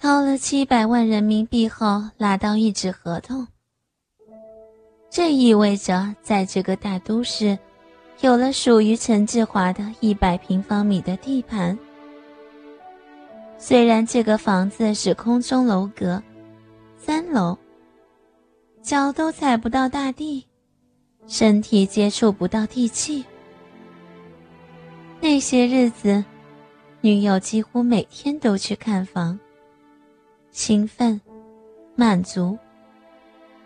掏了七百万人民币后，拿到一纸合同。这意味着，在这个大都市，有了属于陈志华的一百平方米的地盘。虽然这个房子是空中楼阁，三楼，脚都踩不到大地，身体接触不到地气。那些日子，女友几乎每天都去看房。兴奋，满足。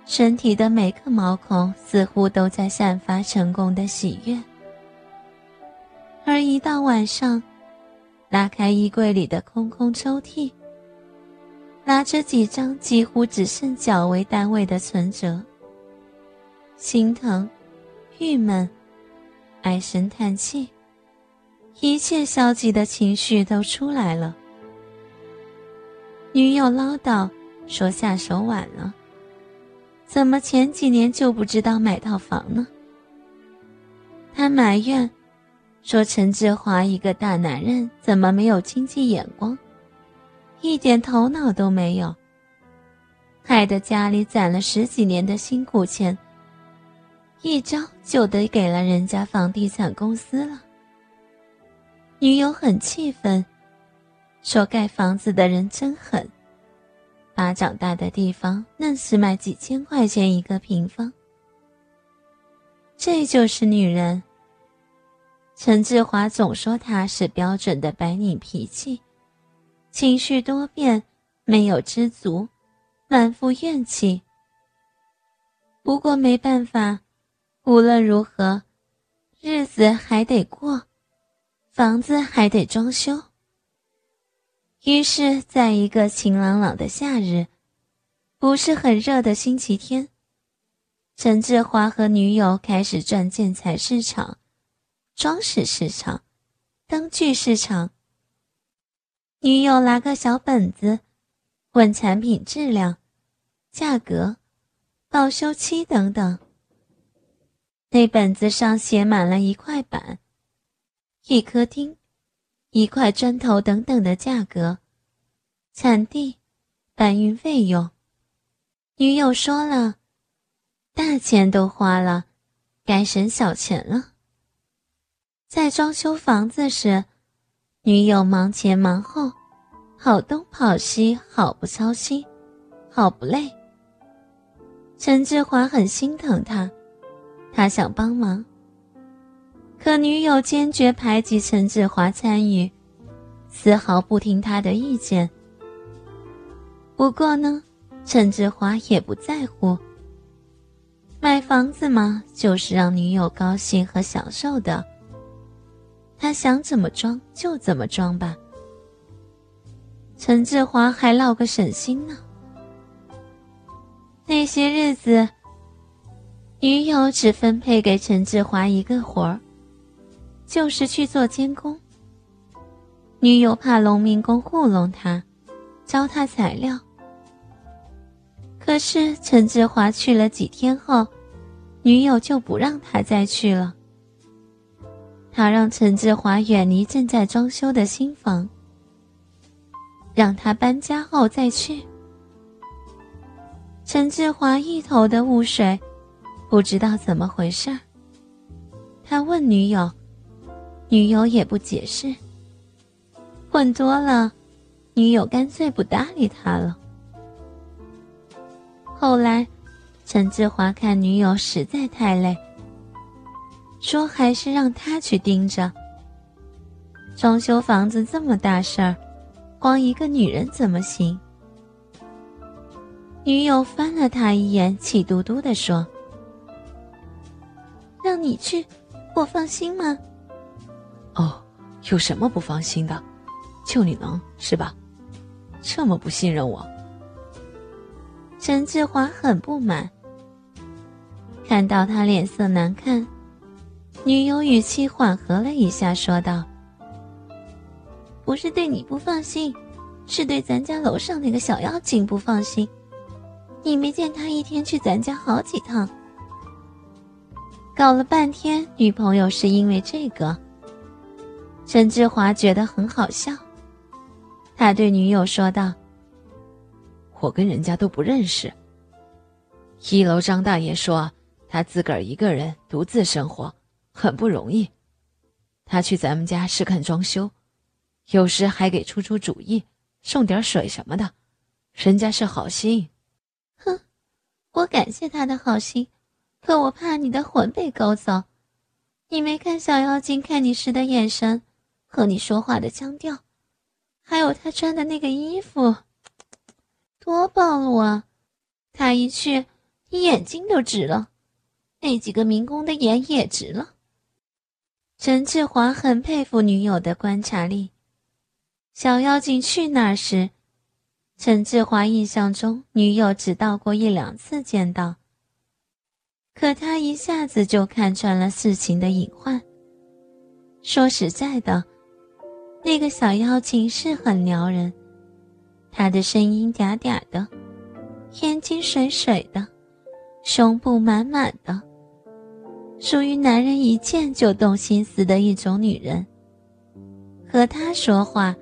身体的每个毛孔似乎都在散发成功的喜悦，而一到晚上，拉开衣柜里的空空抽屉，拿着几张几乎只剩角为单位的存折，心疼、郁闷、唉声叹气，一切消极的情绪都出来了。女友唠叨说：“下手晚了，怎么前几年就不知道买套房呢？”他埋怨说：“陈志华一个大男人，怎么没有经济眼光，一点头脑都没有，害得家里攒了十几年的辛苦钱，一招就得给了人家房地产公司了。”女友很气愤。说盖房子的人真狠，巴掌大的地方愣是卖几千块钱一个平方。这就是女人。陈志华总说她是标准的白领脾气，情绪多变，没有知足，满腹怨气。不过没办法，无论如何，日子还得过，房子还得装修。于是，在一个晴朗朗的夏日，不是很热的星期天，陈志华和女友开始转建材市场、装饰市场、灯具市场。女友拿个小本子，问产品质量、价格、保修期等等。那本子上写满了一块板、一颗钉。一块砖头等等的价格，产地、搬运费用。女友说了，大钱都花了，该省小钱了。在装修房子时，女友忙前忙后，跑东跑西，好不操心，好不累。陈志华很心疼她，他想帮忙。可女友坚决排挤陈志华参与，丝毫不听他的意见。不过呢，陈志华也不在乎。买房子嘛，就是让女友高兴和享受的。他想怎么装就怎么装吧。陈志华还落个省心呢。那些日子，女友只分配给陈志华一个活儿。就是去做监工。女友怕农民工糊弄他，教他材料。可是陈志华去了几天后，女友就不让他再去了。他让陈志华远离正在装修的新房，让他搬家后再去。陈志华一头的雾水，不知道怎么回事他问女友。女友也不解释。混多了，女友干脆不搭理他了。后来，陈志华看女友实在太累，说还是让他去盯着。装修房子这么大事儿，光一个女人怎么行？女友翻了他一眼，气嘟嘟的说：“让你去，我放心吗？”有什么不放心的？就你能是吧？这么不信任我？陈志华很不满。看到他脸色难看，女友语气缓和了一下，说道：“不是对你不放心，是对咱家楼上那个小妖精不放心。你没见他一天去咱家好几趟？搞了半天，女朋友是因为这个。”陈志华觉得很好笑，他对女友说道：“我跟人家都不认识。一楼张大爷说，他自个儿一个人独自生活，很不容易。他去咱们家试看装修，有时还给出出主意，送点水什么的，人家是好心。哼，我感谢他的好心，可我怕你的魂被勾走。你没看小妖精看你时的眼神，和你说话的腔调，还有他穿的那个衣服，多暴露啊！他一去，你眼睛都直了，那几个民工的眼也直了。陈志华很佩服女友的观察力。小妖精去那儿时，陈志华印象中女友只到过一两次见到。可他一下子就看穿了事情的隐患。说实在的，那个小妖精是很撩人，她的声音嗲嗲的，眼睛水水的，胸部满满的，属于男人一见就动心思的一种女人。和她说话，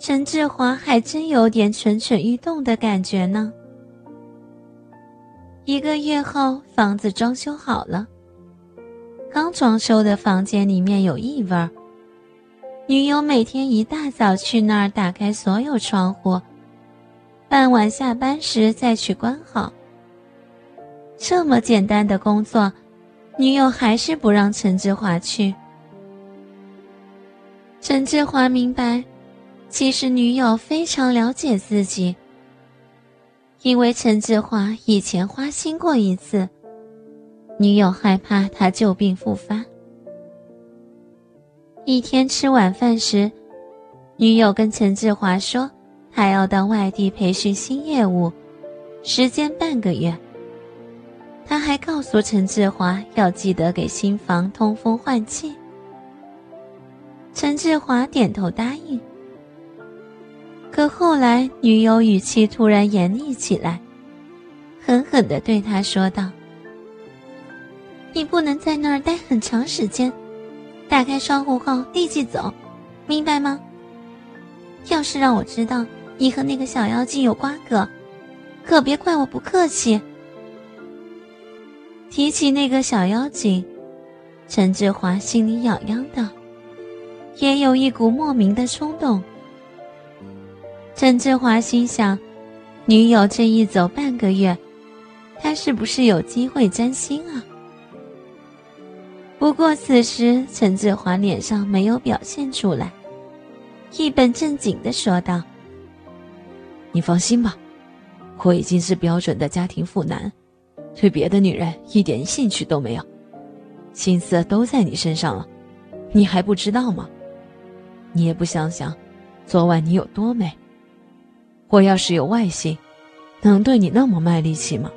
陈志华还真有点蠢蠢欲动的感觉呢。一个月后，房子装修好了。刚装修的房间里面有异味儿。女友每天一大早去那儿打开所有窗户，傍晚下班时再去关好。这么简单的工作，女友还是不让陈志华去。陈志华明白，其实女友非常了解自己。因为陈志华以前花心过一次，女友害怕他旧病复发。一天吃晚饭时，女友跟陈志华说，她要到外地培训新业务，时间半个月。他还告诉陈志华要记得给新房通风换气。陈志华点头答应。可后来，女友语气突然严厉起来，狠狠地对他说道：“你不能在那儿待很长时间，打开窗户后立即走，明白吗？要是让我知道你和那个小妖精有瓜葛，可别怪我不客气。”提起那个小妖精，陈志华心里痒痒的，也有一股莫名的冲动。陈志华心想，女友这一走半个月，他是不是有机会沾心啊？不过此时陈志华脸上没有表现出来，一本正经的说道：“你放心吧，我已经是标准的家庭妇男，对别的女人一点兴趣都没有，心思都在你身上了，你还不知道吗？你也不想想，昨晚你有多美。”我要是有外心，能对你那么卖力气吗？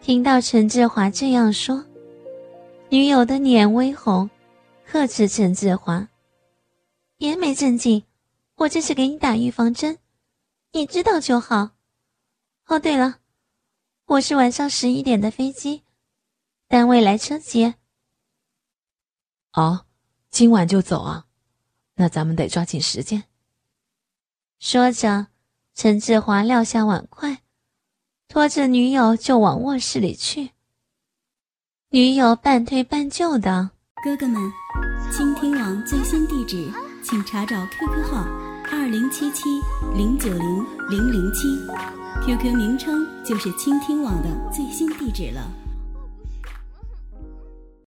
听到陈志华这样说，女友的脸微红，呵斥陈志华：“别没正经，我这是给你打预防针，你知道就好。哦，对了，我是晚上十一点的飞机，单位来车接。哦，今晚就走啊？那咱们得抓紧时间。”说着，陈志华撂下碗筷，拖着女友就往卧室里去。女友半推半就的：“哥哥们，倾听网最新地址，请查找 QQ 号二零七七零九零零零七，QQ 名称就是倾听网的最新地址了。”